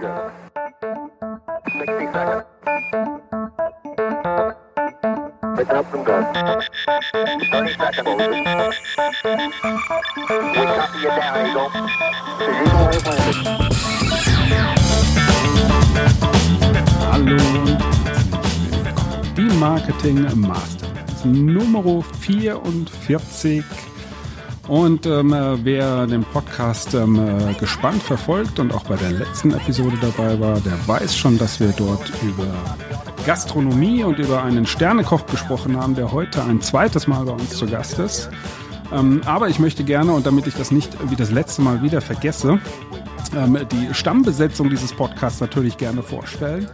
Hallo. Die Marketing Masterclass Nummer 44. Und ähm, äh, wer den Podcast ähm, äh, gespannt verfolgt und auch bei der letzten Episode dabei war, der weiß schon, dass wir dort über Gastronomie und über einen Sternekoch gesprochen haben, der heute ein zweites Mal bei uns zu Gast ist. Ähm, aber ich möchte gerne, und damit ich das nicht wie das letzte Mal wieder vergesse, ähm, die Stammbesetzung dieses Podcasts natürlich gerne vorstellen.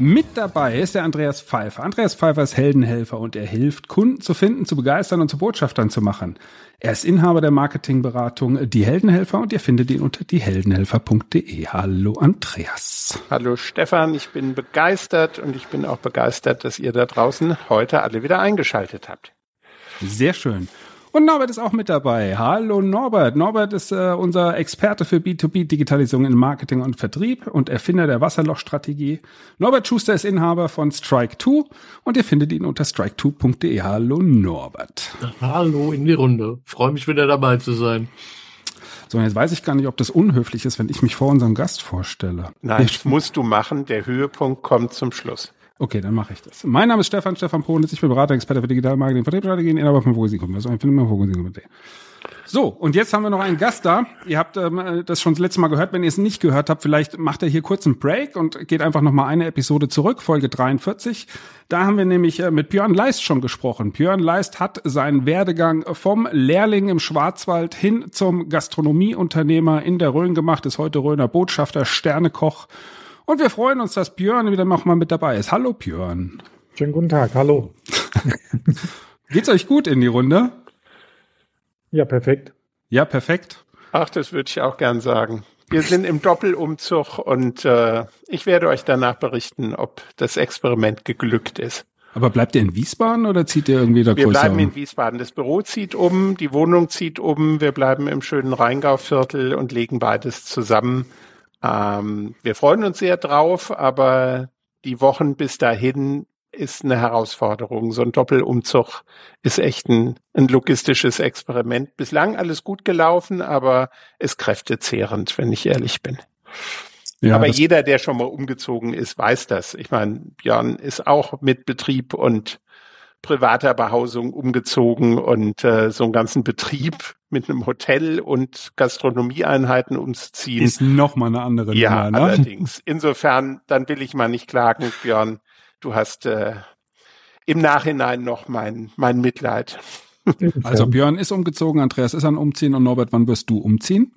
Mit dabei ist der Andreas Pfeiffer. Andreas Pfeiffer ist Heldenhelfer und er hilft, Kunden zu finden, zu begeistern und zu Botschaftern zu machen. Er ist Inhaber der Marketingberatung Die Heldenhelfer und ihr findet ihn unter dieheldenhelfer.de. Hallo Andreas. Hallo Stefan, ich bin begeistert und ich bin auch begeistert, dass ihr da draußen heute alle wieder eingeschaltet habt. Sehr schön. Und Norbert ist auch mit dabei. Hallo Norbert. Norbert ist äh, unser Experte für B2B-Digitalisierung in Marketing und Vertrieb und Erfinder der Wasserlochstrategie. Norbert Schuster ist Inhaber von Strike2 und ihr findet ihn unter strike2.de. Hallo Norbert. Hallo in die Runde. Freue mich wieder dabei zu sein. So, und jetzt weiß ich gar nicht, ob das unhöflich ist, wenn ich mich vor unserem Gast vorstelle. Nein, das musst du machen. Der Höhepunkt kommt zum Schluss. Okay, dann mache ich das. Mein Name ist Stefan, Stefan Pronitz. Ich bin Berater, Experte für Digitalmarketing, Vertriebsstrategien, Inhaber von Fokusikum. Also ich finde immer Fokusikum. So, und jetzt haben wir noch einen Gast da. Ihr habt ähm, das schon das letzte Mal gehört. Wenn ihr es nicht gehört habt, vielleicht macht er hier kurz einen Break und geht einfach noch mal eine Episode zurück, Folge 43. Da haben wir nämlich äh, mit Björn Leist schon gesprochen. Björn Leist hat seinen Werdegang vom Lehrling im Schwarzwald hin zum Gastronomieunternehmer in der Rhön gemacht, ist heute Rhöner Botschafter, Sternekoch und wir freuen uns, dass Björn wieder nochmal mit dabei ist. Hallo Björn. Schönen guten Tag, hallo. Geht's euch gut in die Runde? Ja, perfekt. Ja, perfekt. Ach, das würde ich auch gern sagen. Wir sind im Doppelumzug und äh, ich werde euch danach berichten, ob das Experiment geglückt ist. Aber bleibt ihr in Wiesbaden oder zieht ihr irgendwie da Wir bleiben um? in Wiesbaden. Das Büro zieht um, die Wohnung zieht um. Wir bleiben im schönen Rheingauviertel und legen beides zusammen. Ähm, wir freuen uns sehr drauf, aber die Wochen bis dahin ist eine Herausforderung. So ein Doppelumzug ist echt ein, ein logistisches Experiment. Bislang alles gut gelaufen, aber ist kräftezehrend, wenn ich ehrlich bin. Ja, aber jeder, der schon mal umgezogen ist, weiß das. Ich meine, Björn ist auch mit Betrieb und privater Behausung umgezogen und äh, so einen ganzen Betrieb mit einem Hotel und Gastronomieeinheiten umzuziehen. ist noch mal eine andere ja, Nummer, ne? allerdings. Insofern, dann will ich mal nicht klagen, Björn. Du hast äh, im Nachhinein noch mein, mein Mitleid. Also Björn ist umgezogen, Andreas ist an Umziehen und Norbert, wann wirst du umziehen?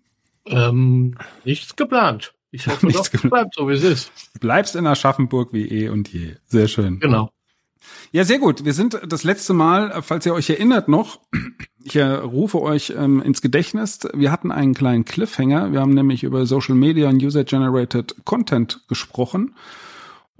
Ähm, nichts geplant. Ich hoffe Nichts doch, geplant. bleibt so, wie es ist. Bleibst in Aschaffenburg wie eh und je. Sehr schön. Genau. Ja, sehr gut. Wir sind das letzte Mal, falls ihr euch erinnert noch, ich rufe euch ähm, ins Gedächtnis, wir hatten einen kleinen Cliffhanger. Wir haben nämlich über Social Media und User-Generated Content gesprochen.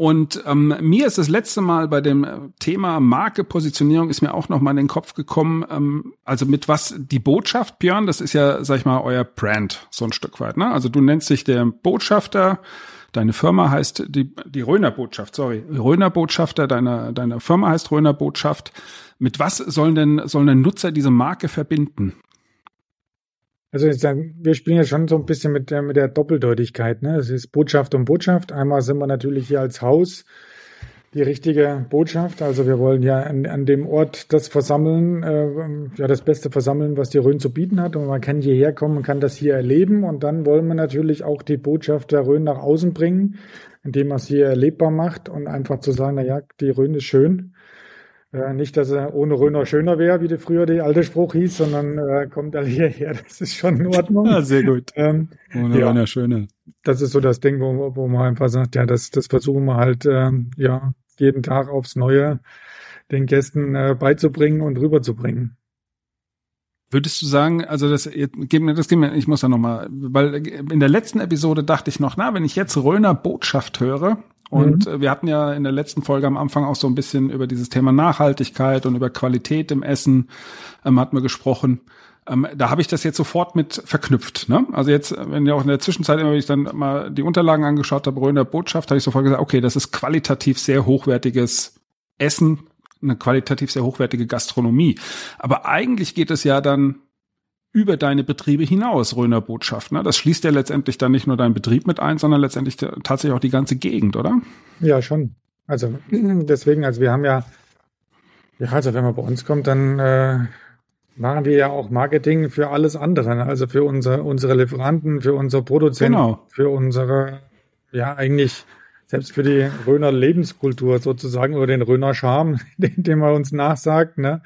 Und ähm, mir ist das letzte Mal bei dem Thema Marke, Positionierung ist mir auch noch mal in den Kopf gekommen, ähm, also mit was die Botschaft, Björn, das ist ja, sag ich mal, euer Brand, so ein Stück weit. Ne? Also du nennst dich der Botschafter, deine Firma heißt die, die Röner Botschaft, sorry, Röner Botschafter, deine, deine Firma heißt Röner Botschaft. Mit was sollen denn, sollen denn Nutzer diese Marke verbinden? Also sagen, wir spielen ja schon so ein bisschen mit der, mit der Doppeldeutigkeit. Ne? Es ist Botschaft und Botschaft. Einmal sind wir natürlich hier als Haus die richtige Botschaft. Also wir wollen ja an, an dem Ort das versammeln, äh, ja das Beste versammeln, was die Rhön zu bieten hat. Und man kann hierher kommen und kann das hier erleben. Und dann wollen wir natürlich auch die Botschaft der Rhön nach außen bringen, indem man es hier erlebbar macht und einfach zu sagen, na ja, die Rhön ist schön. Äh, nicht, dass er ohne Röner schöner wäre, wie der früher der alte Spruch hieß, sondern äh, kommt alle hierher. Das ist schon in Ordnung. Ja, sehr gut. Ähm, Ohne Ja. Röner Schöne. das ist so das Ding, wo, wo man einfach sagt, ja, das, das versuchen wir halt ähm, ja jeden Tag aufs Neue den Gästen äh, beizubringen und rüberzubringen. Würdest du sagen, also das, gib mir, das gib mir, ich muss da nochmal, weil in der letzten Episode dachte ich noch, na, wenn ich jetzt Röner Botschaft höre, und äh, wir hatten ja in der letzten Folge am Anfang auch so ein bisschen über dieses Thema Nachhaltigkeit und über Qualität im Essen ähm, hatten wir gesprochen. Ähm, da habe ich das jetzt sofort mit verknüpft. Ne? Also jetzt, wenn ja auch in der Zwischenzeit immer, wenn ich dann mal die Unterlagen angeschaut habe, Röner Botschaft, habe ich sofort gesagt, okay, das ist qualitativ sehr hochwertiges Essen, eine qualitativ sehr hochwertige Gastronomie. Aber eigentlich geht es ja dann über deine Betriebe hinaus, Röner Botschaft. Ne? Das schließt ja letztendlich dann nicht nur deinen Betrieb mit ein, sondern letztendlich tatsächlich auch die ganze Gegend, oder? Ja, schon. Also deswegen, also wir haben ja, ja, also wenn man bei uns kommt, dann äh, machen wir ja auch Marketing für alles andere, ne? also für unsere, unsere Lieferanten, für unsere Produzenten, genau. für unsere, ja, eigentlich selbst für die Röner Lebenskultur sozusagen oder den Röner Charme, den, den man uns nachsagt, ne?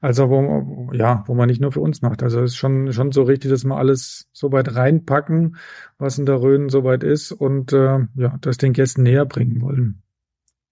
Also wo, ja, wo man nicht nur für uns macht. Also es ist schon, schon so richtig, dass wir alles so weit reinpacken, was in der Rhön so weit ist und äh, ja, das den Gästen näher bringen wollen.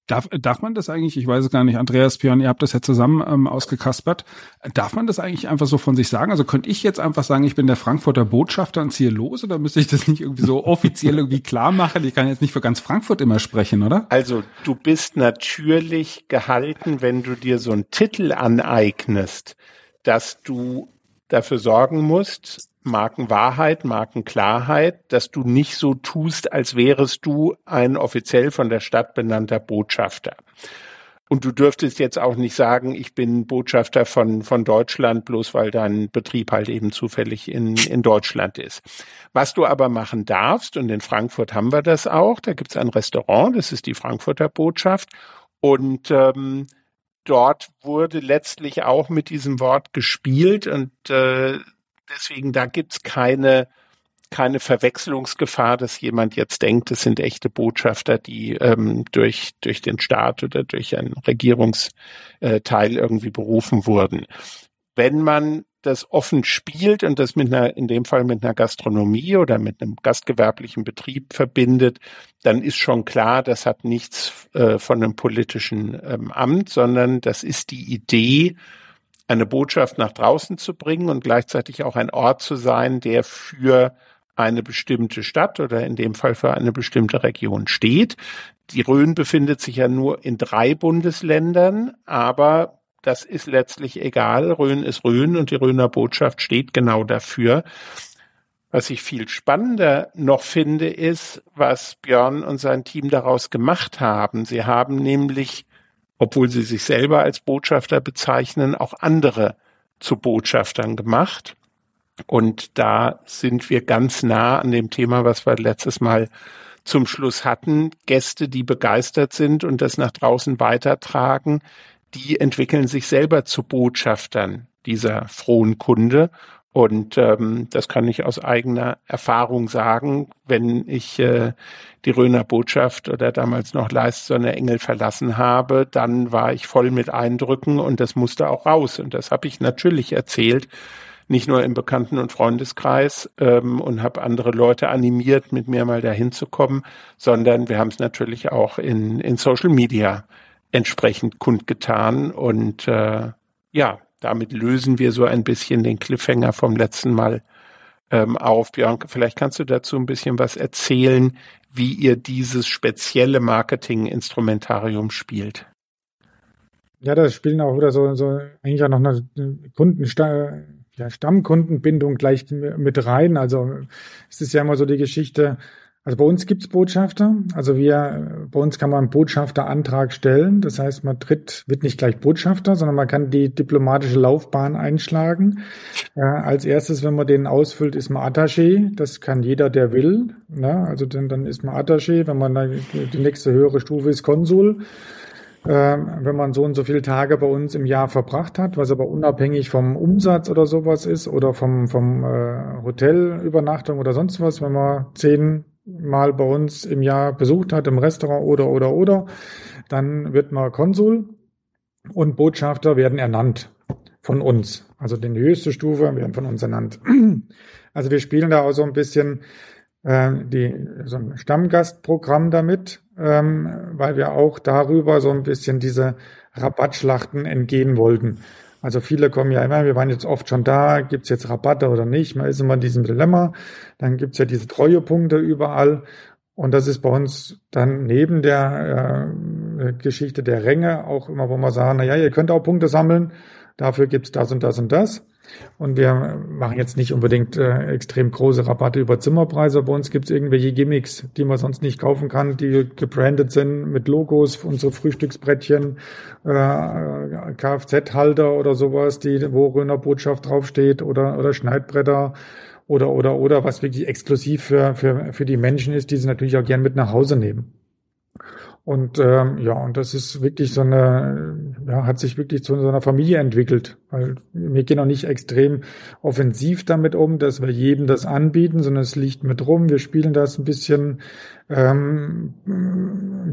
Darf, darf man das eigentlich, ich weiß es gar nicht, Andreas Björn, ihr habt das ja zusammen ähm, ausgekaspert, darf man das eigentlich einfach so von sich sagen? Also könnte ich jetzt einfach sagen, ich bin der Frankfurter Botschafter und ziehe los oder müsste ich das nicht irgendwie so offiziell irgendwie klar machen? Ich kann jetzt nicht für ganz Frankfurt immer sprechen, oder? Also du bist natürlich gehalten, wenn du dir so einen Titel aneignest, dass du dafür sorgen musst, Markenwahrheit, Markenklarheit, dass du nicht so tust, als wärest du ein offiziell von der Stadt benannter Botschafter. Und du dürftest jetzt auch nicht sagen, ich bin Botschafter von, von Deutschland, bloß weil dein Betrieb halt eben zufällig in, in Deutschland ist. Was du aber machen darfst, und in Frankfurt haben wir das auch, da gibt's ein Restaurant, das ist die Frankfurter Botschaft. Und ähm, dort wurde letztlich auch mit diesem Wort gespielt und äh, deswegen da gibt's keine keine Verwechslungsgefahr, dass jemand jetzt denkt, es sind echte Botschafter, die ähm, durch durch den Staat oder durch einen Regierungsteil irgendwie berufen wurden. Wenn man das offen spielt und das mit einer, in dem Fall mit einer Gastronomie oder mit einem gastgewerblichen Betrieb verbindet, dann ist schon klar, das hat nichts äh, von einem politischen ähm, Amt, sondern das ist die Idee, eine Botschaft nach draußen zu bringen und gleichzeitig auch ein Ort zu sein, der für eine bestimmte Stadt oder in dem Fall für eine bestimmte Region steht. Die Rhön befindet sich ja nur in drei Bundesländern, aber das ist letztlich egal. Rhön ist Rhön und die Rhöner Botschaft steht genau dafür. Was ich viel spannender noch finde, ist, was Björn und sein Team daraus gemacht haben. Sie haben nämlich obwohl sie sich selber als Botschafter bezeichnen, auch andere zu Botschaftern gemacht. Und da sind wir ganz nah an dem Thema, was wir letztes Mal zum Schluss hatten. Gäste, die begeistert sind und das nach draußen weitertragen, die entwickeln sich selber zu Botschaftern dieser frohen Kunde und ähm, das kann ich aus eigener Erfahrung sagen, wenn ich äh, die Röner Botschaft oder damals noch Leist Engel verlassen habe, dann war ich voll mit Eindrücken und das musste auch raus. Und das habe ich natürlich erzählt, nicht nur im Bekannten- und Freundeskreis ähm, und habe andere Leute animiert, mit mir mal dahin zu kommen, sondern wir haben es natürlich auch in, in Social Media entsprechend kundgetan. Und äh, ja, damit lösen wir so ein bisschen den Cliffhanger vom letzten Mal ähm, auf. Björn, vielleicht kannst du dazu ein bisschen was erzählen, wie ihr dieses spezielle Marketing-Instrumentarium spielt. Ja, das spielen auch wieder so, so eigentlich auch noch eine Kundensta ja, Stammkundenbindung gleich mit rein. Also es ist ja immer so die Geschichte, also bei uns gibt's Botschafter. Also wir, bei uns kann man einen Botschafterantrag stellen. Das heißt, man tritt, wird nicht gleich Botschafter, sondern man kann die diplomatische Laufbahn einschlagen. Äh, als erstes, wenn man den ausfüllt, ist man Attaché. Das kann jeder, der will. Ne? Also dann, dann ist man Attaché. Wenn man dann die nächste höhere Stufe ist Konsul. Äh, wenn man so und so viele Tage bei uns im Jahr verbracht hat, was aber unabhängig vom Umsatz oder sowas ist oder vom, vom äh, Hotelübernachtung oder sonst was, wenn man zehn mal bei uns im Jahr besucht hat, im Restaurant oder, oder, oder, dann wird man Konsul und Botschafter werden ernannt von uns. Also die höchste Stufe werden von uns ernannt. Also wir spielen da auch so ein bisschen äh, die, so ein Stammgastprogramm damit, ähm, weil wir auch darüber so ein bisschen diese Rabattschlachten entgehen wollten. Also viele kommen ja immer, wir waren jetzt oft schon da, gibt's jetzt Rabatte oder nicht? Man ist immer in diesem Dilemma. Dann gibt's ja diese Treuepunkte überall. Und das ist bei uns dann neben der äh, Geschichte der Ränge auch immer, wo wir sagen, na ja, ihr könnt auch Punkte sammeln, dafür gibt's das und das und das. Und wir machen jetzt nicht unbedingt äh, extrem große Rabatte über Zimmerpreise. Bei uns gibt's irgendwelche Gimmicks, die man sonst nicht kaufen kann, die gebrandet sind mit Logos, unsere Frühstücksbrettchen, äh, Kfz-Halter oder sowas, die, wo Röner Botschaft draufsteht oder, oder Schneidbretter oder, oder, oder, was wirklich exklusiv für, für, für die Menschen ist, die sie natürlich auch gern mit nach Hause nehmen. Und ähm, ja, und das ist wirklich so eine, ja, hat sich wirklich zu so einer Familie entwickelt. Weil wir gehen auch nicht extrem offensiv damit um, dass wir jedem das anbieten, sondern es liegt mit rum. Wir spielen das ein bisschen, ähm,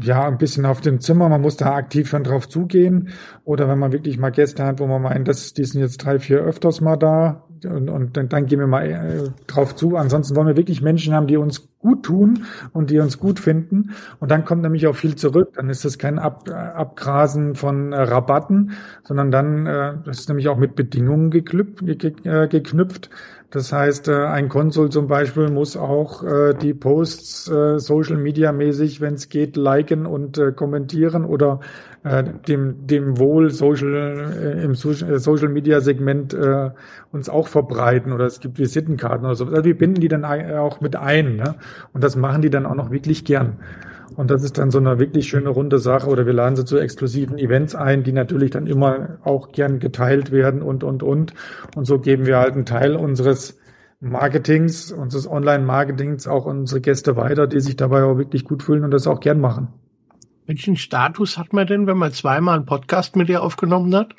ja, ein bisschen auf dem Zimmer. Man muss da aktiv schon drauf zugehen. Oder wenn man wirklich mal Gäste hat, wo man meint, das, die sind jetzt drei, vier öfters mal da, und, und dann, dann gehen wir mal äh, drauf zu. Ansonsten wollen wir wirklich Menschen haben, die uns gut tun und die uns gut finden. Und dann kommt nämlich auch viel zurück. Dann ist das kein Ab, Abgrasen von äh, Rabatten, sondern dann, äh, das ist nämlich auch mit Bedingungen geklüpft, äh, geknüpft. Das heißt, äh, ein Konsul zum Beispiel muss auch äh, die Posts äh, Social Media mäßig, wenn es geht, liken und äh, kommentieren oder äh, dem, dem Wohl Social, äh, im Social Media Segment äh, uns auch verbreiten oder es gibt Visitenkarten oder so. Also wir binden die dann auch mit ein ne? und das machen die dann auch noch wirklich gern. Und das ist dann so eine wirklich schöne runde Sache. Oder wir laden sie zu exklusiven Events ein, die natürlich dann immer auch gern geteilt werden und, und, und. Und so geben wir halt einen Teil unseres Marketings, unseres Online-Marketings auch unsere Gäste weiter, die sich dabei auch wirklich gut fühlen und das auch gern machen. Welchen Status hat man denn, wenn man zweimal einen Podcast mit dir aufgenommen hat?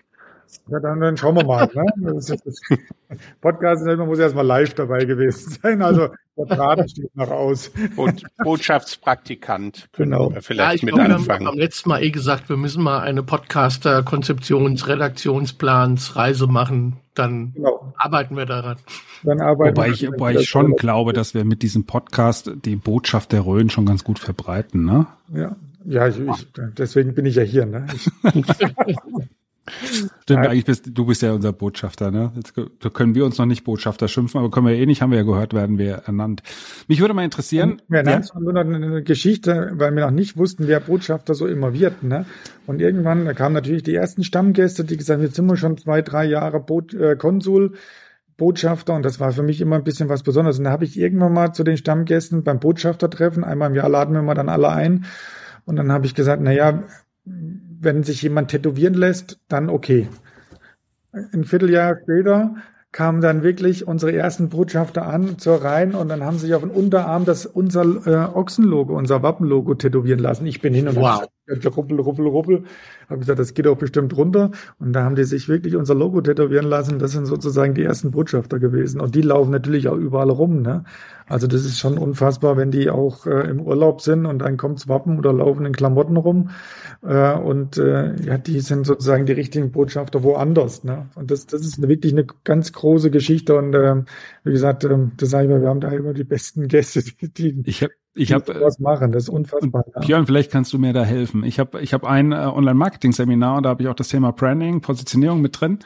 Ja, dann, dann schauen wir mal. Ne? Das ist, das Podcast man muss erstmal live dabei gewesen sein. Also der Braten steht noch aus. Und Botschaftspraktikant. Genau. Vielleicht ja, mit glaub, anfangen. Wir haben am letzten Mal eh gesagt, wir müssen mal eine Podcaster-Konzeptions-, Redaktionsplans, Reise machen. Dann genau. arbeiten wir daran. Dann arbeiten wobei ich, wobei ich schon glaube, dass wir mit diesem Podcast die Botschaft der Rhön schon ganz gut verbreiten, ne? Ja, ja, ich, ich, deswegen bin ich ja hier, ne? Stimmt, eigentlich bist du bist ja unser Botschafter, ne? Jetzt können wir uns noch nicht Botschafter schimpfen, aber können wir eh nicht, haben wir ja gehört, werden wir ernannt. Mich würde mal interessieren. Wir ernannt ja? nur noch eine Geschichte, weil wir noch nicht wussten, wer Botschafter so immer wird, ne? Und irgendwann, da kamen natürlich die ersten Stammgäste, die gesagt, jetzt sind wir schon zwei, drei Jahre Bot, äh, Konsul. Botschafter und das war für mich immer ein bisschen was Besonderes. Und da habe ich irgendwann mal zu den Stammgästen beim Botschaftertreffen, einmal im Jahr laden wir mal dann alle ein. Und dann habe ich gesagt, na ja, wenn sich jemand tätowieren lässt, dann okay. Ein Vierteljahr später kamen dann wirklich unsere ersten Botschafter an zur Rhein und dann haben sie sich auf den Unterarm das unser äh, Ochsenlogo, unser Wappenlogo tätowieren lassen. Ich bin hin und wow. Ruppel, ruppel, ruppel. Habe gesagt, das geht auch bestimmt runter. Und da haben die sich wirklich unser Logo tätowieren lassen. Das sind sozusagen die ersten Botschafter gewesen. Und die laufen natürlich auch überall rum. Ne? Also das ist schon unfassbar, wenn die auch äh, im Urlaub sind und dann kommt's Wappen oder laufen in Klamotten rum. Äh, und äh, ja, die sind sozusagen die richtigen Botschafter woanders. Ne? Und das, das ist wirklich eine ganz große Geschichte. Und äh, wie gesagt, äh, das sage ich mal, wir haben da immer die besten Gäste, die, die ich hab, ich habe was machen. Das ist unfassbar. Und. Björn, vielleicht kannst du mir da helfen. Ich habe ich hab ein äh, Online-Marketing-Seminar und da habe ich auch das Thema Branding, Positionierung mit drin.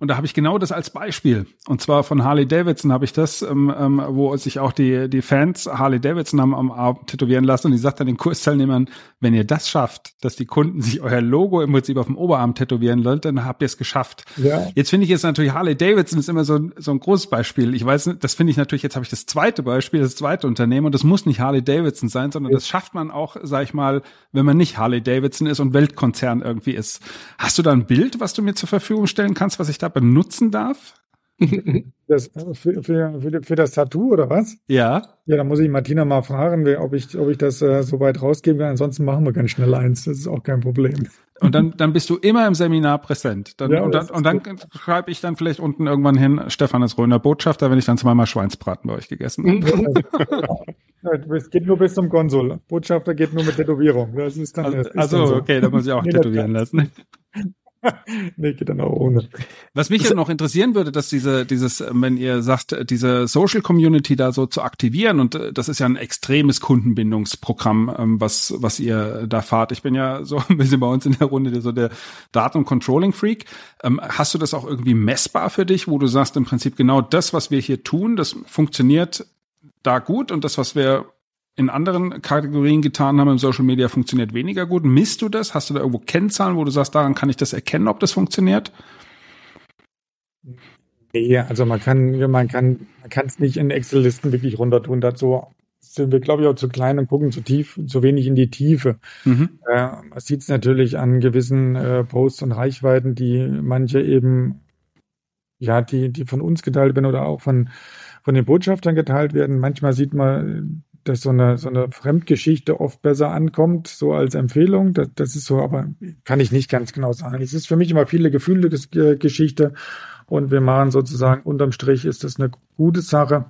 Und da habe ich genau das als Beispiel. Und zwar von Harley Davidson habe ich das, ähm, ähm, wo sich auch die, die Fans Harley Davidson haben am Arm tätowieren lassen. Und die sagt dann den Kursteilnehmern, wenn ihr das schafft, dass die Kunden sich euer Logo im Prinzip auf dem Oberarm tätowieren lassen, dann habt ihr es geschafft. Ja. Jetzt finde ich jetzt natürlich Harley Davidson ist immer so, so ein großes Beispiel. Ich weiß, das finde ich natürlich, jetzt habe ich das zweite Beispiel, das zweite Unternehmen. Und das muss nicht Harley Davidson sein, sondern das schafft man auch, sag ich mal, wenn man nicht Harley Davidson ist und Weltkonzern irgendwie ist. Hast du da ein Bild, was du mir zur Verfügung stellen kannst, was ich da benutzen darf? Das, für, für, für, für, das Tattoo oder was? Ja. Ja, da muss ich Martina mal fragen, ob ich, ob ich das äh, so weit rausgeben kann. Ansonsten machen wir ganz schnell eins. Das ist auch kein Problem. Und dann, dann bist du immer im Seminar präsent. Dann, ja, und dann, und dann schreibe ich dann vielleicht unten irgendwann hin, Stefan ist Röner Botschafter, wenn ich dann zweimal Schweinsbraten bei euch gegessen habe. Es geht nur bis zum Konsul. Botschafter geht nur mit Tätowierung. Das ist dann, also, also so. okay, da muss ich auch tätowieren lassen. nee, geht dann auch ohne. Was mich ja noch interessieren würde, dass diese, dieses, wenn ihr sagt, diese Social Community da so zu aktivieren und äh, das ist ja ein extremes Kundenbindungsprogramm, ähm, was, was ihr da fahrt. Ich bin ja so ein bisschen bei uns in der Runde so der Daten- und Controlling-Freak. Ähm, hast du das auch irgendwie messbar für dich, wo du sagst, im Prinzip genau das, was wir hier tun, das funktioniert da gut und das, was wir in anderen Kategorien getan haben im Social Media, funktioniert weniger gut. Misst du das? Hast du da irgendwo Kennzahlen, wo du sagst, daran kann ich das erkennen, ob das funktioniert? Nee, also man kann, man kann, man kann es nicht in Excel-Listen wirklich runter tun. Dazu sind wir, glaube ich, auch zu klein und gucken zu tief, zu wenig in die Tiefe. Mhm. Äh, man sieht es natürlich an gewissen äh, Posts und Reichweiten, die manche eben, ja, die, die von uns geteilt werden oder auch von, von den Botschaftern geteilt werden. Manchmal sieht man, dass so eine, so eine Fremdgeschichte oft besser ankommt, so als Empfehlung. Das, das ist so, aber kann ich nicht ganz genau sagen. Es ist für mich immer viele Gefühle Geschichte und wir machen sozusagen unterm Strich ist das eine gute Sache.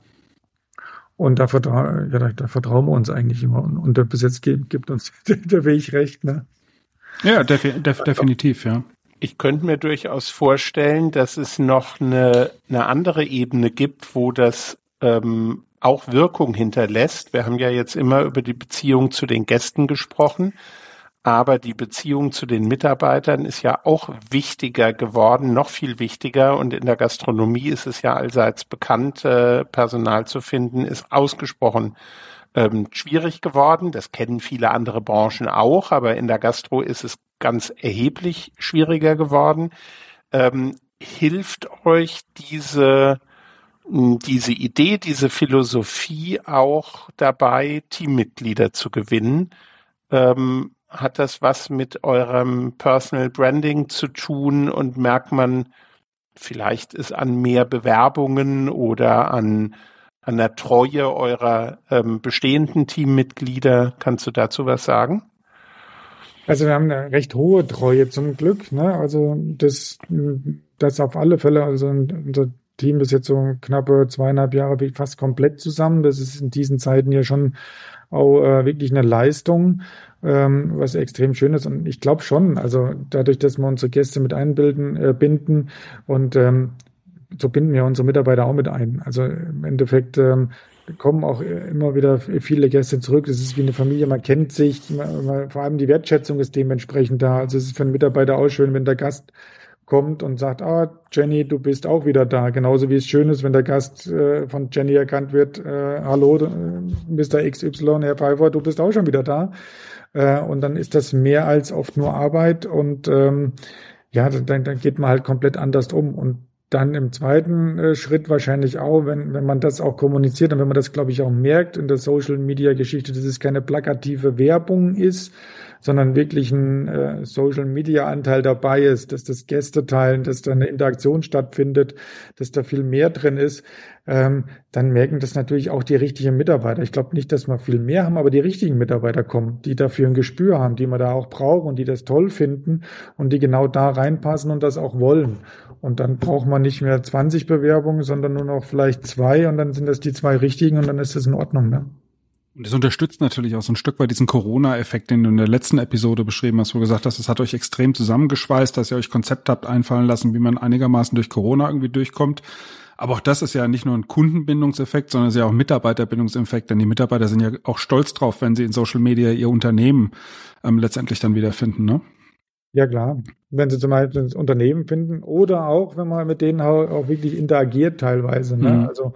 Und da, vertra ja, da, da vertrauen wir uns eigentlich immer. Und, und bis jetzt gibt, gibt uns der Weg recht. Ne? Ja, defi def definitiv, ja. Ich könnte mir durchaus vorstellen, dass es noch eine, eine andere Ebene gibt, wo das ähm, auch Wirkung hinterlässt. Wir haben ja jetzt immer über die Beziehung zu den Gästen gesprochen. Aber die Beziehung zu den Mitarbeitern ist ja auch wichtiger geworden, noch viel wichtiger. Und in der Gastronomie ist es ja allseits bekannt, äh, Personal zu finden, ist ausgesprochen ähm, schwierig geworden. Das kennen viele andere Branchen auch, aber in der Gastro ist es ganz erheblich schwieriger geworden. Ähm, hilft euch diese diese Idee, diese Philosophie auch dabei, Teammitglieder zu gewinnen? Ähm, hat das was mit eurem Personal Branding zu tun und merkt man vielleicht ist an mehr Bewerbungen oder an, an der Treue eurer ähm, bestehenden Teammitglieder? Kannst du dazu was sagen? Also wir haben eine recht hohe Treue zum Glück. Ne? Also das, das auf alle Fälle. Also unser Team ist jetzt so knappe zweieinhalb Jahre fast komplett zusammen. Das ist in diesen Zeiten ja schon auch äh, wirklich eine Leistung ähm, was extrem schön ist. Und ich glaube schon, also dadurch, dass wir unsere Gäste mit einbilden, äh, binden und ähm, so binden wir unsere Mitarbeiter auch mit ein. Also im Endeffekt ähm, kommen auch immer wieder viele Gäste zurück. Das ist wie eine Familie, man kennt sich, man, man, vor allem die Wertschätzung ist dementsprechend da. Also es ist für einen Mitarbeiter auch schön, wenn der Gast kommt und sagt, ah, Jenny, du bist auch wieder da. Genauso wie es schön ist, wenn der Gast äh, von Jenny erkannt wird, äh, hallo, äh, Mr. XY, Herr Pfeiffer, du bist auch schon wieder da. Äh, und dann ist das mehr als oft nur Arbeit und ähm, ja, dann, dann geht man halt komplett anders um. Und dann im zweiten äh, Schritt wahrscheinlich auch, wenn, wenn man das auch kommuniziert und wenn man das, glaube ich, auch merkt in der Social Media Geschichte, dass es keine plakative Werbung ist, sondern wirklich ein äh, Social Media Anteil dabei ist, dass das Gäste teilen, dass da eine Interaktion stattfindet, dass da viel mehr drin ist, ähm, dann merken das natürlich auch die richtigen Mitarbeiter. Ich glaube nicht, dass wir viel mehr haben, aber die richtigen Mitarbeiter kommen, die dafür ein Gespür haben, die wir da auch brauchen und die das toll finden und die genau da reinpassen und das auch wollen. Und dann braucht man nicht mehr 20 Bewerbungen, sondern nur noch vielleicht zwei und dann sind das die zwei richtigen und dann ist das in Ordnung. Ne? Und das unterstützt natürlich auch so ein Stück weit diesen Corona-Effekt, den du in der letzten Episode beschrieben hast, wo du gesagt hast, es hat euch extrem zusammengeschweißt, dass ihr euch Konzept habt einfallen lassen, wie man einigermaßen durch Corona irgendwie durchkommt. Aber auch das ist ja nicht nur ein Kundenbindungseffekt, sondern es ist ja auch Mitarbeiterbindungseffekt, denn die Mitarbeiter sind ja auch stolz drauf, wenn sie in Social Media ihr Unternehmen ähm, letztendlich dann wiederfinden, ne? Ja, klar. Wenn sie zum Beispiel das Unternehmen finden oder auch, wenn man mit denen auch wirklich interagiert teilweise. Ne? Mhm. Also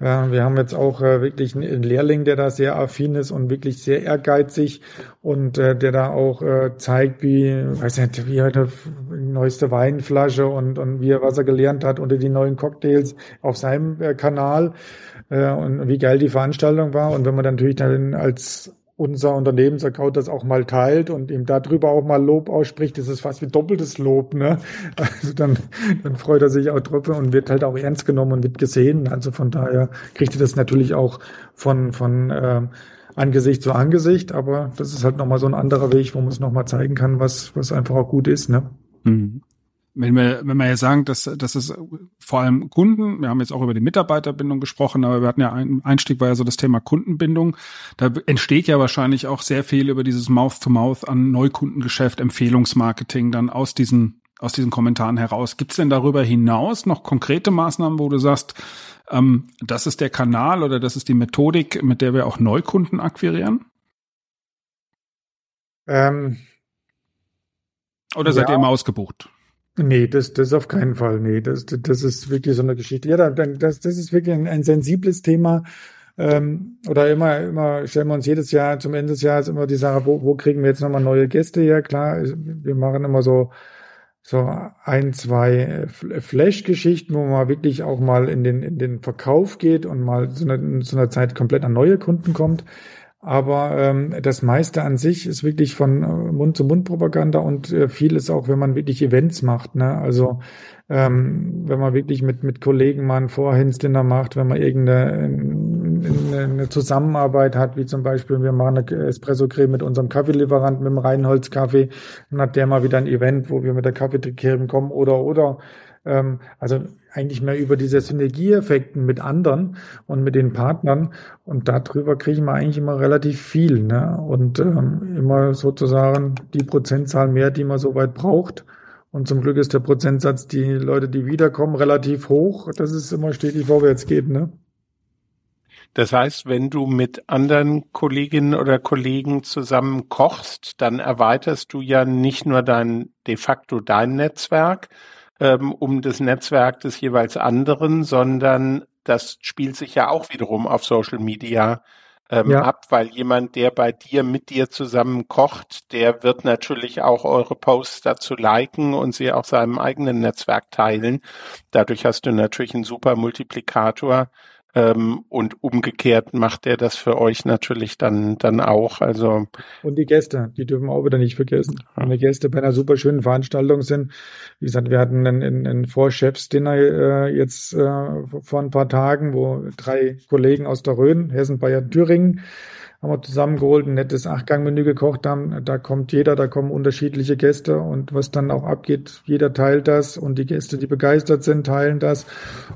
ja, wir haben jetzt auch äh, wirklich einen Lehrling, der da sehr affin ist und wirklich sehr ehrgeizig und äh, der da auch äh, zeigt, wie, weiß nicht, wie eine neueste Weinflasche und, und wie er was er gelernt hat unter die neuen Cocktails auf seinem äh, Kanal äh, und wie geil die Veranstaltung war. Und wenn man dann natürlich dann als unser Unternehmensaccount das auch mal teilt und ihm darüber auch mal Lob ausspricht, das ist fast wie doppeltes Lob, ne? Also dann, dann freut er sich auch drauf und wird halt auch ernst genommen und wird gesehen. Also von daher kriegt er das natürlich auch von, von ähm, Angesicht zu Angesicht, aber das ist halt nochmal so ein anderer Weg, wo man es nochmal zeigen kann, was, was einfach auch gut ist, ne? Mhm wenn wir, wenn wir ja sagen, dass, dass es vor allem Kunden, wir haben jetzt auch über die Mitarbeiterbindung gesprochen, aber wir hatten ja ein Einstieg war ja so das Thema Kundenbindung. Da entsteht ja wahrscheinlich auch sehr viel über dieses Mouth-to-Mouth -Mouth an Neukundengeschäft, Empfehlungsmarketing dann aus diesen, aus diesen Kommentaren heraus. Gibt es denn darüber hinaus noch konkrete Maßnahmen, wo du sagst, ähm, das ist der Kanal oder das ist die Methodik, mit der wir auch Neukunden akquirieren? Ähm, oder seid ja. ihr immer ausgebucht? Nee, das, das auf keinen Fall. Nee, das, das ist wirklich so eine Geschichte. Ja, das, das ist wirklich ein, ein sensibles Thema. Ähm, oder immer, immer stellen wir uns jedes Jahr zum Ende des Jahres immer die Sache, wo, wo kriegen wir jetzt nochmal neue Gäste her? Klar, wir machen immer so so ein, zwei Flash-Geschichten, wo man wirklich auch mal in den, in den Verkauf geht und mal zu einer, zu einer Zeit komplett an neue Kunden kommt. Aber ähm, das meiste an sich ist wirklich von äh, Mund-zu-Mund-Propaganda und äh, viel ist auch, wenn man wirklich Events macht. Ne? Also ähm, wenn man wirklich mit, mit Kollegen mal einen Vorhinsdinner macht, wenn man irgendeine eine, eine Zusammenarbeit hat, wie zum Beispiel wir machen eine Espresso-Creme mit unserem Kaffeelieferanten, mit dem Reinholz-Kaffee, dann hat der mal wieder ein Event, wo wir mit der Kaffeecreme kommen oder oder ähm, also eigentlich mehr über diese Synergieeffekten mit anderen und mit den Partnern. Und darüber kriegen wir eigentlich immer relativ viel. Ne? Und ähm, immer sozusagen die Prozentzahl mehr, die man soweit braucht. Und zum Glück ist der Prozentsatz, die Leute, die wiederkommen, relativ hoch, dass es immer stetig vorwärts geht. Ne? Das heißt, wenn du mit anderen Kolleginnen oder Kollegen zusammen kochst, dann erweiterst du ja nicht nur dein de facto dein Netzwerk ähm, um das Netzwerk des jeweils anderen, sondern das spielt sich ja auch wiederum auf Social Media ähm, ja. ab, weil jemand, der bei dir mit dir zusammen kocht, der wird natürlich auch eure Posts dazu liken und sie auch seinem eigenen Netzwerk teilen. Dadurch hast du natürlich einen super Multiplikator ähm, und umgekehrt macht er das für euch natürlich dann, dann auch. Also und die Gäste, die dürfen wir auch wieder nicht vergessen. Wenn die Gäste bei einer super schönen Veranstaltung sind. Wie gesagt, wir hatten ein, ein, ein Vorchefsdinner äh, jetzt äh, vor ein paar Tagen, wo drei Kollegen aus der Rhön, Hessen, Bayern, Thüringen haben wir zusammengeholt, ein nettes Achtgangmenü gekocht haben. Da kommt jeder, da kommen unterschiedliche Gäste und was dann auch abgeht, jeder teilt das und die Gäste, die begeistert sind, teilen das.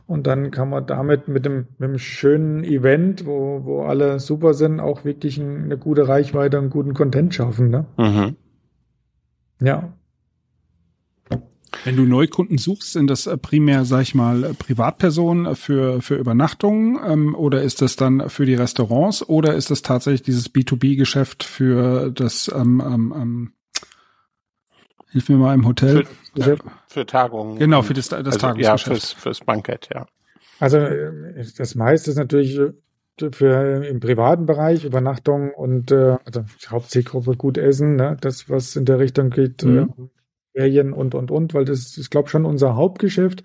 Und dann kann man damit mit dem, mit einem schönen Event, wo, wo alle super sind, auch wirklich eine gute Reichweite und guten Content schaffen. Ne? Mhm. Ja. Wenn du Neukunden suchst, sind das äh, primär, sag ich mal, äh, Privatpersonen äh, für, für Übernachtungen ähm, oder ist das dann für die Restaurants oder ist das tatsächlich dieses B2B-Geschäft für das ähm, ähm, ähm, Hilf mir mal im Hotel. Für, ja, für Tagungen. Genau, für das, das also, Tagungsgeschäft. Ja, fürs, fürs Bankett, ja. Also das meiste ist natürlich für im privaten Bereich Übernachtung und äh, also Hauptzielgruppe gut essen, ne? das was in der Richtung geht, mhm. äh, Ferien und, und, und, weil das ist, glaube ich, schon unser Hauptgeschäft.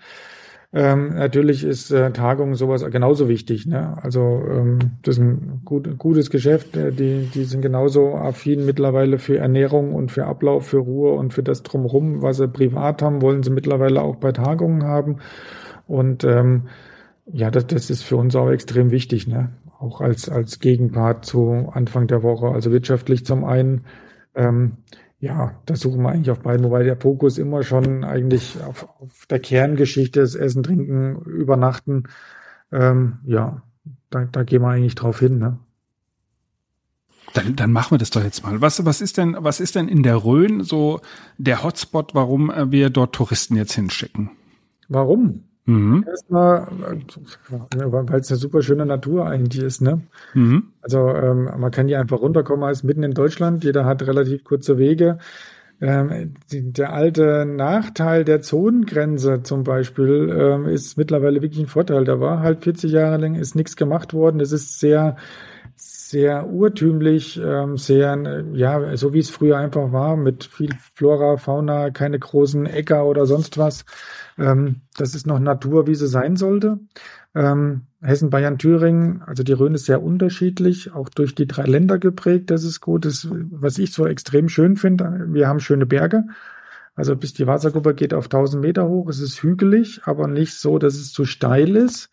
Ähm, natürlich ist äh, Tagung sowas genauso wichtig. Ne? Also ähm, das ist ein gut, gutes Geschäft. Äh, die, die sind genauso affin mittlerweile für Ernährung und für Ablauf, für Ruhe und für das Drumherum, was sie privat haben, wollen sie mittlerweile auch bei Tagungen haben. Und ähm, ja, das, das ist für uns auch extrem wichtig, ne? Auch als, als Gegenpart zu Anfang der Woche. Also wirtschaftlich zum einen, ähm, ja, da suchen wir eigentlich auf beiden, wobei der Fokus immer schon eigentlich auf, auf der Kerngeschichte ist Essen, Trinken, Übernachten. Ähm, ja, da, da gehen wir eigentlich drauf hin, ne? Dann, dann machen wir das doch jetzt mal. Was, was ist denn, was ist denn in der Rhön so der Hotspot, warum wir dort Touristen jetzt hinschicken? Warum? Mhm. Erstmal, weil es eine super schöne Natur eigentlich ist, ne? Mhm. Also ähm, man kann hier einfach runterkommen, als mitten in Deutschland. Jeder hat relativ kurze Wege. Ähm, die, der alte Nachteil der Zonengrenze zum Beispiel ähm, ist mittlerweile wirklich ein Vorteil. Da war halt 40 Jahre lang ist nichts gemacht worden. Es ist sehr sehr urtümlich, ähm, sehr, ja, so wie es früher einfach war, mit viel Flora, Fauna, keine großen Äcker oder sonst was. Ähm, das ist noch Natur, wie sie sein sollte. Ähm, Hessen, Bayern, Thüringen, also die Rhön ist sehr unterschiedlich, auch durch die drei Länder geprägt. Das ist gut. Das, was ich so extrem schön finde, wir haben schöne Berge. Also bis die Wassergruppe geht auf 1000 Meter hoch. Es ist hügelig, aber nicht so, dass es zu steil ist.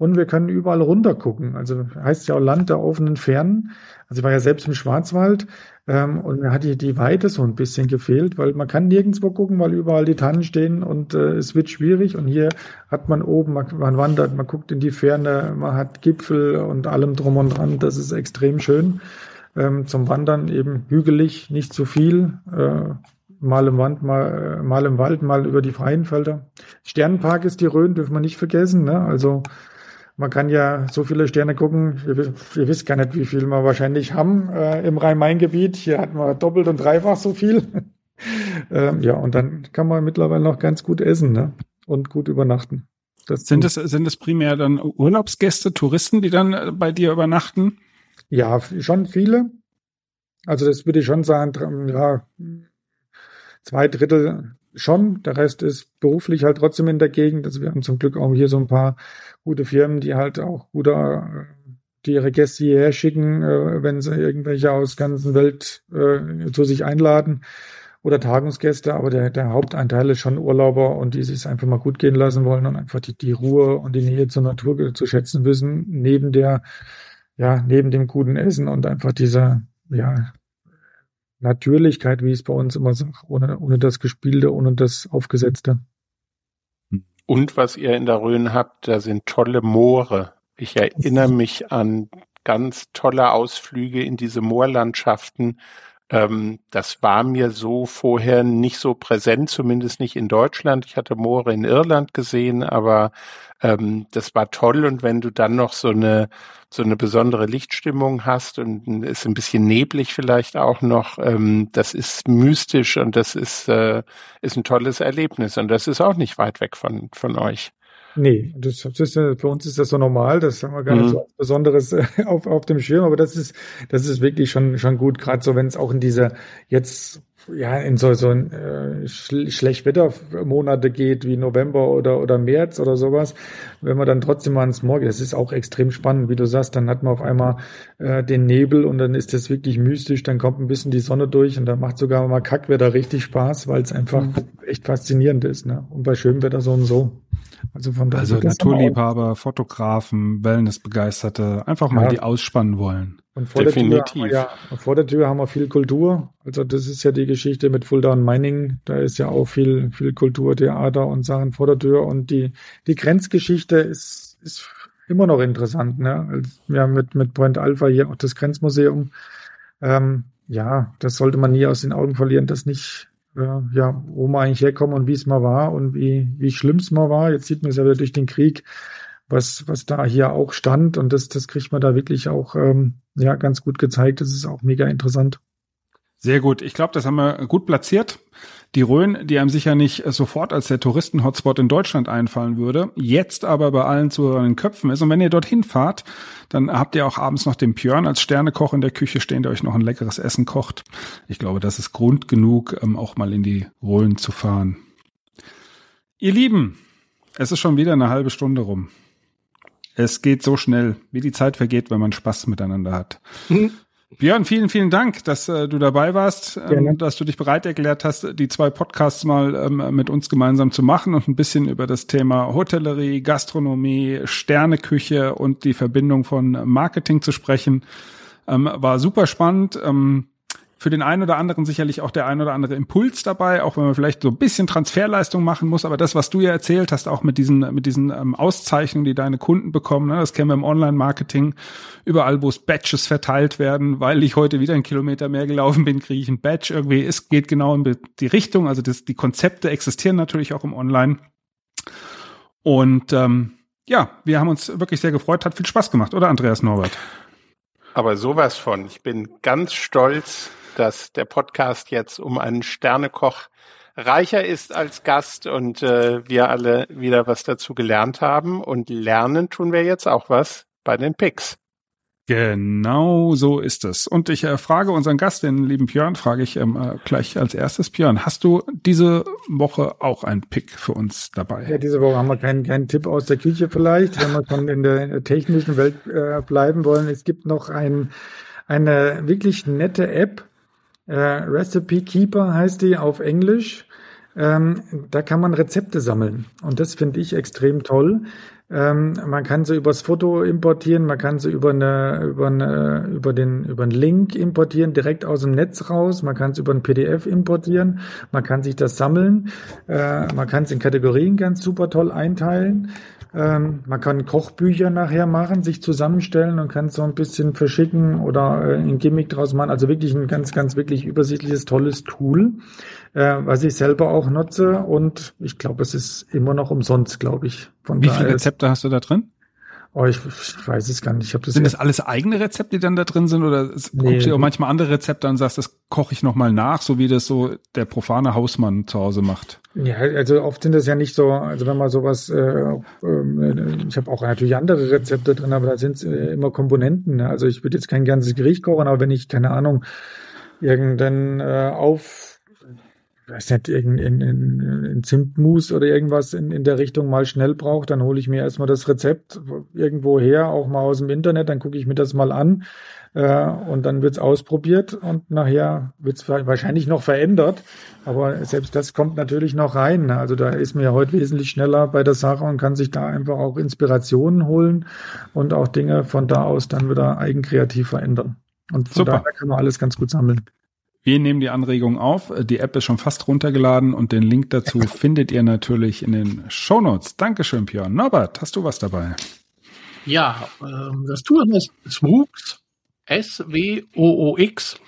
Und wir können überall runter gucken. Also heißt ja auch Land der offenen Fernen. Also ich war ja selbst im Schwarzwald ähm, und mir hat die, die Weite so ein bisschen gefehlt, weil man kann nirgendwo gucken, weil überall die Tannen stehen und äh, es wird schwierig. Und hier hat man oben, man, man wandert, man guckt in die Ferne, man hat Gipfel und allem drum und dran. Das ist extrem schön. Ähm, zum Wandern eben hügelig, nicht zu viel. Äh, mal im Wand, mal, äh, mal im Wald, mal über die freien Felder. Sternenpark ist die Rhön, dürfen wir nicht vergessen. Ne? Also man kann ja so viele Sterne gucken. Ihr, ihr wisst gar nicht, wie viel wir wahrscheinlich haben äh, im Rhein-Main-Gebiet. Hier hatten wir doppelt und dreifach so viel. ähm, ja, und dann kann man mittlerweile noch ganz gut essen ne? und gut übernachten. Das sind es sind es primär dann Urlaubsgäste, Touristen, die dann äh, bei dir übernachten? Ja, schon viele. Also das würde ich schon sagen, ja, zwei Drittel schon. Der Rest ist beruflich halt trotzdem in der Gegend. Also wir haben zum Glück auch hier so ein paar gute Firmen, die halt auch gute, die ihre Gäste hierher schicken, äh, wenn sie irgendwelche aus ganzen Welt äh, zu sich einladen oder Tagungsgäste, aber der, der Hauptanteil ist schon Urlauber und die sich einfach mal gut gehen lassen wollen und einfach die, die Ruhe und die Nähe zur Natur zu schätzen wissen, neben der, ja, neben dem guten Essen und einfach dieser, ja, Natürlichkeit, wie ich es bei uns immer sage, ohne, ohne das Gespielte, ohne das Aufgesetzte. Und was ihr in der Rhön habt, da sind tolle Moore. Ich erinnere mich an ganz tolle Ausflüge in diese Moorlandschaften ähm, das war mir so vorher nicht so präsent, zumindest nicht in Deutschland. Ich hatte Moore in Irland gesehen, aber ähm, das war toll. Und wenn du dann noch so eine so eine besondere Lichtstimmung hast und ist ein bisschen neblig vielleicht auch noch, ähm, das ist mystisch und das ist äh, ist ein tolles Erlebnis und das ist auch nicht weit weg von von euch. Nee, das, das für uns ist das so normal, das haben wir gar mhm. nicht so was Besonderes äh, auf, auf dem Schirm, aber das ist, das ist wirklich schon, schon gut, gerade so, wenn es auch in diese jetzt ja in so so ein, äh, Schlechtwettermonate geht wie November oder oder März oder sowas, wenn man dann trotzdem mal ins Morgen, das ist auch extrem spannend, wie du sagst, dann hat man auf einmal äh, den Nebel und dann ist das wirklich mystisch, dann kommt ein bisschen die Sonne durch und dann macht sogar mal Kackwetter richtig Spaß, weil es einfach mhm. echt faszinierend ist, ne? Und bei schönem Wetter so und so. Also von daher. Also Naturliebhaber, Fotografen, Wellnessbegeisterte, einfach mal ja. die ausspannen wollen. Und vor Definitiv. Der Tür ja, vor der Tür haben wir viel Kultur. Also das ist ja die Geschichte mit Fulda und Mining. Da ist ja auch viel, viel Kultur, Theater und Sachen vor der Tür. Und die, die Grenzgeschichte ist, ist immer noch interessant. Ne? Also wir haben mit, mit Point Alpha hier auch das Grenzmuseum. Ähm, ja, das sollte man nie aus den Augen verlieren, dass nicht äh, ja, wo wir eigentlich herkommen und wie es mal war und wie, wie schlimm es mal war. Jetzt sieht man es ja wieder durch den Krieg, was, was da hier auch stand und das, das kriegt man da wirklich auch ähm, ja, ganz gut gezeigt. Das ist auch mega interessant. Sehr gut. Ich glaube, das haben wir gut platziert. Die Rhön, die einem sicher nicht sofort als der Touristen-Hotspot in Deutschland einfallen würde, jetzt aber bei allen zu den Köpfen ist. Und wenn ihr dorthin fahrt, dann habt ihr auch abends noch den Björn als Sternekoch in der Küche stehen, der euch noch ein leckeres Essen kocht. Ich glaube, das ist Grund genug, ähm, auch mal in die Rhön zu fahren. Ihr Lieben, es ist schon wieder eine halbe Stunde rum. Es geht so schnell, wie die Zeit vergeht, wenn man Spaß miteinander hat. Mhm. Björn, vielen, vielen Dank, dass äh, du dabei warst, ähm, dass du dich bereit erklärt hast, die zwei Podcasts mal ähm, mit uns gemeinsam zu machen und ein bisschen über das Thema Hotellerie, Gastronomie, Sterneküche und die Verbindung von Marketing zu sprechen. Ähm, war super spannend. Ähm, für den einen oder anderen sicherlich auch der ein oder andere Impuls dabei, auch wenn man vielleicht so ein bisschen Transferleistung machen muss. Aber das, was du ja erzählt hast, auch mit diesen, mit diesen ähm, Auszeichnungen, die deine Kunden bekommen, ne, das kennen wir im Online-Marketing, überall, wo es Badges verteilt werden, weil ich heute wieder einen Kilometer mehr gelaufen bin, kriege ich ein Badge. Irgendwie, es geht genau in die Richtung. Also das, die Konzepte existieren natürlich auch im Online. Und ähm, ja, wir haben uns wirklich sehr gefreut, hat viel Spaß gemacht, oder Andreas Norbert? Aber sowas von. Ich bin ganz stolz, dass der Podcast jetzt um einen Sternekoch reicher ist als Gast und äh, wir alle wieder was dazu gelernt haben. Und lernen tun wir jetzt auch was bei den Picks. Genau so ist es. Und ich äh, frage unseren Gast, den lieben Björn, frage ich ähm, äh, gleich als erstes. Björn, hast du diese Woche auch einen Pick für uns dabei? Ja, diese Woche haben wir keinen, keinen Tipp aus der Küche vielleicht, wenn wir schon in der, technischen Welt äh, bleiben wollen. Es gibt noch ein, eine wirklich nette App, äh, Recipe Keeper heißt die auf Englisch. Ähm, da kann man Rezepte sammeln. Und das finde ich extrem toll. Ähm, man kann sie übers Foto importieren, man kann sie über eine, über eine, über den, über einen Link importieren, direkt aus dem Netz raus. Man kann es über ein PDF importieren. Man kann sich das sammeln. Äh, man kann es in Kategorien ganz super toll einteilen. Ähm, man kann Kochbücher nachher machen, sich zusammenstellen und kann so ein bisschen verschicken oder äh, ein Gimmick draus machen. Also wirklich ein ganz, ganz wirklich übersichtliches, tolles Tool, äh, was ich selber auch nutze. Und ich glaube, es ist immer noch umsonst, glaube ich. Von Wie viele Rezepte hast du da drin? Oh, ich, ich weiß es gar nicht. Ich hab das sind das alles eigene Rezepte, die dann da drin sind, oder nee. guckst du auch manchmal andere Rezepte und sagst, das koche ich nochmal nach, so wie das so der profane Hausmann zu Hause macht? Ja, also oft sind das ja nicht so, also wenn man sowas, äh, äh, ich habe auch natürlich andere Rezepte drin, aber da sind äh, immer Komponenten. Ne? Also ich würde jetzt kein ganzes Gericht kochen, aber wenn ich, keine Ahnung, irgendeinen äh, auf weiß nicht, in, in, in, Zimtmus oder irgendwas in, in der Richtung mal schnell brauche, dann hole ich mir erstmal das Rezept irgendwo her, auch mal aus dem Internet, dann gucke ich mir das mal an äh, und dann wird's ausprobiert und nachher wird's wahrscheinlich noch verändert, aber selbst das kommt natürlich noch rein. Also da ist mir heute wesentlich schneller bei der Sache und kann sich da einfach auch Inspirationen holen und auch Dinge von da aus dann wieder eigenkreativ verändern. Und von Super. daher kann man alles ganz gut sammeln. Wir nehmen die Anregung auf. Die App ist schon fast runtergeladen und den Link dazu findet ihr natürlich in den Show Notes. Dankeschön, Björn. Norbert, hast du was dabei? Ja, ähm, das Tool heißt Swoox, S-W-O-O-X.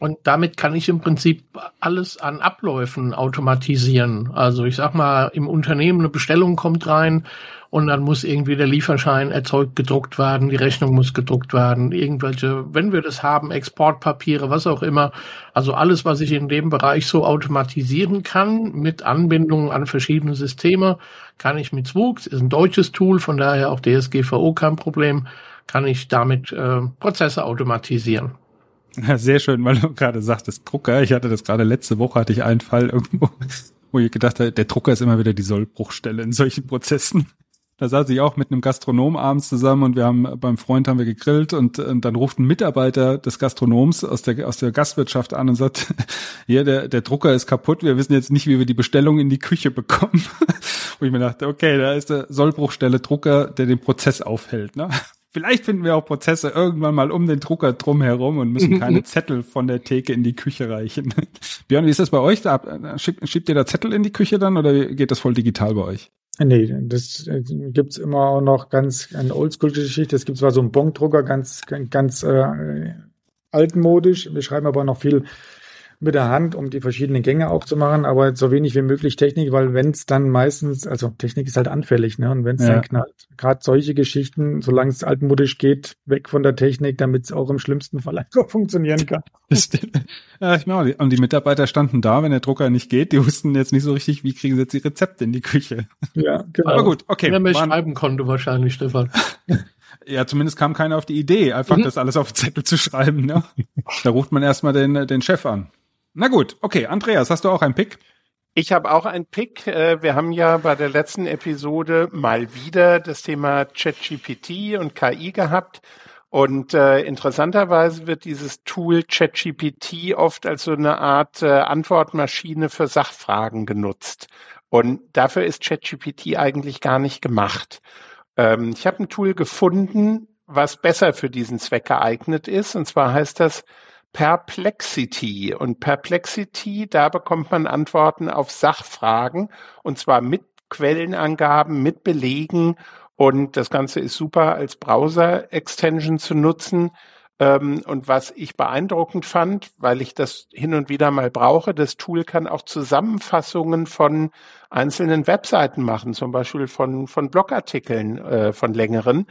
Und damit kann ich im Prinzip alles an Abläufen automatisieren. Also ich sag mal, im Unternehmen eine Bestellung kommt rein und dann muss irgendwie der Lieferschein erzeugt, gedruckt werden, die Rechnung muss gedruckt werden, irgendwelche, wenn wir das haben, Exportpapiere, was auch immer. Also alles, was ich in dem Bereich so automatisieren kann, mit Anbindungen an verschiedene Systeme, kann ich mit Zwux, ist ein deutsches Tool, von daher auch DSGVO kein Problem, kann ich damit äh, Prozesse automatisieren. Sehr schön, weil du gerade sagtest, Drucker. Ich hatte das gerade letzte Woche, hatte ich einen Fall irgendwo, wo ich gedacht habe, der Drucker ist immer wieder die Sollbruchstelle in solchen Prozessen. Da saß ich auch mit einem Gastronom abends zusammen und wir haben beim Freund haben wir gegrillt und, und dann ruft ein Mitarbeiter des Gastronoms aus der aus der Gastwirtschaft an und sagt, hier der der Drucker ist kaputt, wir wissen jetzt nicht, wie wir die Bestellung in die Küche bekommen. Wo ich mir dachte, okay, da ist der Sollbruchstelle Drucker, der den Prozess aufhält. Ne? Vielleicht finden wir auch Prozesse irgendwann mal um den Drucker drum herum und müssen keine Zettel von der Theke in die Küche reichen. Björn, wie ist das bei euch? Da, schiebt, schiebt ihr da Zettel in die Küche dann oder geht das voll digital bei euch? Nee, das äh, gibt's immer auch noch ganz eine Oldschool-Geschichte. Es gibt zwar so einen Bongdrucker, ganz, ganz äh, altmodisch. Wir schreiben aber noch viel mit der Hand, um die verschiedenen Gänge aufzumachen, aber so wenig wie möglich Technik, weil wenn es dann meistens, also Technik ist halt anfällig, ne? Und wenn es ja. dann knallt, gerade solche Geschichten, solange es altmodisch geht, weg von der Technik, damit es auch im schlimmsten Fall einfach funktionieren kann. ja, ich meine, und die Mitarbeiter standen da, wenn der Drucker nicht geht, die wussten jetzt nicht so richtig, wie kriegen sie jetzt die Rezepte in die Küche. Ja, genau. Aber gut, okay. Wenn er mehr schreiben konnte wahrscheinlich, Stefan. Ja, zumindest kam keiner auf die Idee, einfach mhm. das alles auf Zettel zu schreiben. Ne? Da ruft man erstmal den, den Chef an. Na gut, okay. Andreas, hast du auch einen Pick? Ich habe auch einen Pick. Äh, wir haben ja bei der letzten Episode mal wieder das Thema ChatGPT und KI gehabt. Und äh, interessanterweise wird dieses Tool ChatGPT oft als so eine Art äh, Antwortmaschine für Sachfragen genutzt. Und dafür ist ChatGPT eigentlich gar nicht gemacht. Ähm, ich habe ein Tool gefunden, was besser für diesen Zweck geeignet ist. Und zwar heißt das Perplexity. Und Perplexity, da bekommt man Antworten auf Sachfragen und zwar mit Quellenangaben, mit Belegen. Und das Ganze ist super als Browser-Extension zu nutzen. Ähm, und was ich beeindruckend fand, weil ich das hin und wieder mal brauche, das Tool kann auch Zusammenfassungen von einzelnen Webseiten machen, zum Beispiel von, von Blogartikeln, äh, von längeren.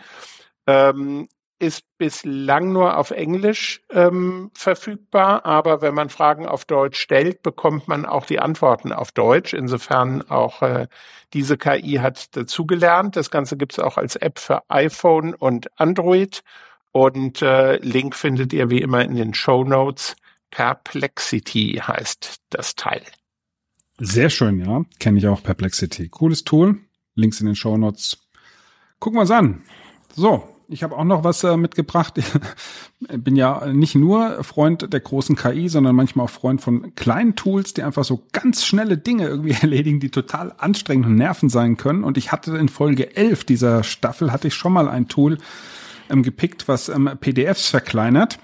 Ähm, ist bislang nur auf Englisch ähm, verfügbar, aber wenn man Fragen auf Deutsch stellt, bekommt man auch die Antworten auf Deutsch. Insofern auch äh, diese KI hat dazugelernt. Das Ganze gibt es auch als App für iPhone und Android. Und äh, Link findet ihr wie immer in den Show Notes. Perplexity heißt das Teil. Sehr schön, ja. Kenne ich auch Perplexity. Cooles Tool. Links in den Show Notes. Gucken wir uns an. So, ich habe auch noch was äh, mitgebracht. Ich bin ja nicht nur Freund der großen KI, sondern manchmal auch Freund von kleinen Tools, die einfach so ganz schnelle Dinge irgendwie erledigen, die total anstrengend und nerven sein können. Und ich hatte in Folge 11 dieser Staffel, hatte ich schon mal ein Tool ähm, gepickt, was ähm, PDFs verkleinert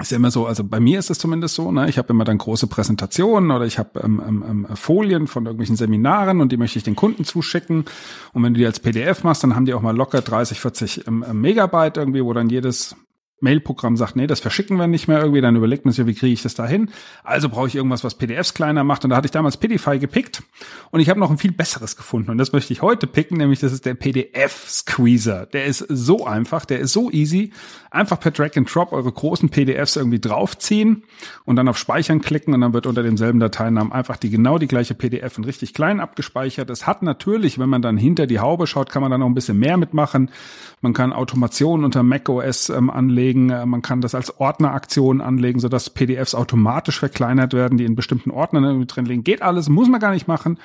ist ja immer so, also bei mir ist es zumindest so, ne? ich habe immer dann große Präsentationen oder ich habe ähm, ähm, ähm, Folien von irgendwelchen Seminaren und die möchte ich den Kunden zuschicken. Und wenn du die als PDF machst, dann haben die auch mal locker 30, 40 ähm, Megabyte irgendwie, wo dann jedes Mailprogramm sagt, nee, das verschicken wir nicht mehr irgendwie, dann überlegt man sich, wie kriege ich das da hin? Also brauche ich irgendwas, was PDFs kleiner macht. Und da hatte ich damals Pedify gepickt und ich habe noch ein viel besseres gefunden. Und das möchte ich heute picken, nämlich das ist der PDF-Squeezer. Der ist so einfach, der ist so easy. Einfach per Drag and Drop eure großen PDFs irgendwie draufziehen und dann auf Speichern klicken und dann wird unter demselben Dateinamen einfach die genau die gleiche PDF in richtig klein abgespeichert. Es hat natürlich, wenn man dann hinter die Haube schaut, kann man da noch ein bisschen mehr mitmachen. Man kann Automationen unter macOS ähm, anlegen. Äh, man kann das als Ordneraktion anlegen, sodass PDFs automatisch verkleinert werden, die in bestimmten Ordnern drin liegen. Geht alles, muss man gar nicht machen.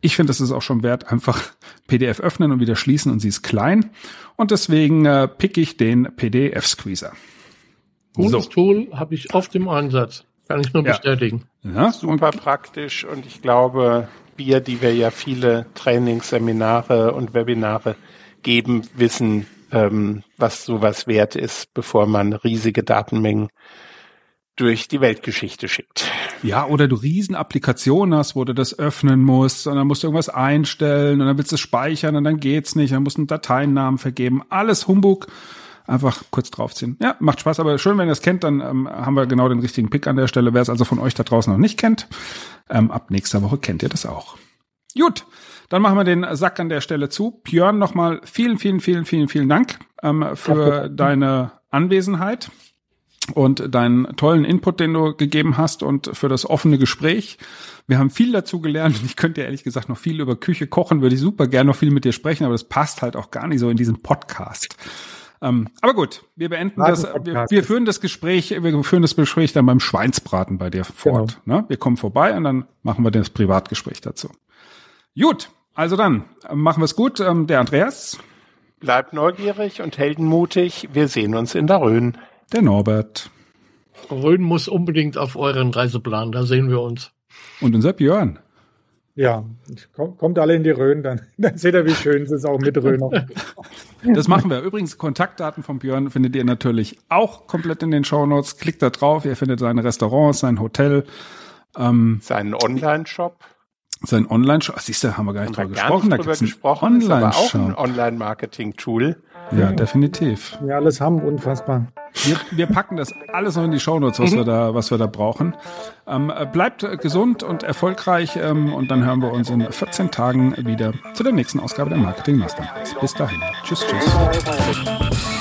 Ich finde, es ist auch schon wert, einfach PDF öffnen und wieder schließen und sie ist klein. Und deswegen äh, pick ich den PDF-Squeezer. Gutes so. Tool habe ich oft im Einsatz. Kann ich nur ja. bestätigen. Ja, super praktisch und ich glaube, wir, die wir ja viele Trainingsseminare und Webinare geben, wissen, ähm, was sowas wert ist, bevor man riesige Datenmengen durch die Weltgeschichte schickt. Ja, oder du riesen Applikationen hast, wo du das öffnen musst und dann musst du irgendwas einstellen und dann willst du es speichern und dann geht's nicht, dann musst du einen Dateinamen vergeben. Alles Humbug. Einfach kurz draufziehen. Ja, macht Spaß, aber schön, wenn ihr es kennt, dann ähm, haben wir genau den richtigen Pick an der Stelle. Wer es also von euch da draußen noch nicht kennt, ähm, ab nächster Woche kennt ihr das auch. Gut, dann machen wir den Sack an der Stelle zu. Björn, nochmal vielen, vielen, vielen, vielen, vielen Dank ähm, für deine Anwesenheit und deinen tollen Input, den du gegeben hast und für das offene Gespräch. Wir haben viel dazu gelernt und ich könnte ja ehrlich gesagt noch viel über Küche kochen, würde ich super gerne noch viel mit dir sprechen, aber das passt halt auch gar nicht so in diesem Podcast. Ähm, aber gut, wir beenden das. Wir, wir, führen das Gespräch, wir führen das Gespräch dann beim Schweinsbraten bei dir fort. Genau. Ne? Wir kommen vorbei und dann machen wir das Privatgespräch dazu. Gut, also dann machen wir es gut. Ähm, der Andreas. Bleibt neugierig und heldenmutig. Wir sehen uns in der Rhön. Der Norbert. Rhön muss unbedingt auf euren Reiseplan, da sehen wir uns. Und unser Björn. Ja, kommt alle in die Rhön, dann, dann seht ihr, wie schön es ist, auch mit Rhön. Das machen wir. Übrigens, Kontaktdaten von Björn findet ihr natürlich auch komplett in den Show Notes. Klickt da drauf, ihr findet seine Restaurants, sein Hotel. Ähm, Seinen Online-Shop. Sein Online-Shop. Siehst du, haben wir gar nicht drüber gesprochen. Nicht drüber da gesprochen, Online ist aber auch ein Online-Marketing-Tool. Ja, definitiv. Wir alles haben, unfassbar. Wir, wir packen das alles noch in die Shownotes, was mhm. wir da, was wir da brauchen. Ähm, bleibt gesund und erfolgreich ähm, und dann hören wir uns in 14 Tagen wieder zu der nächsten Ausgabe der Marketing Masterminds. Bis dahin. Tschüss, tschüss.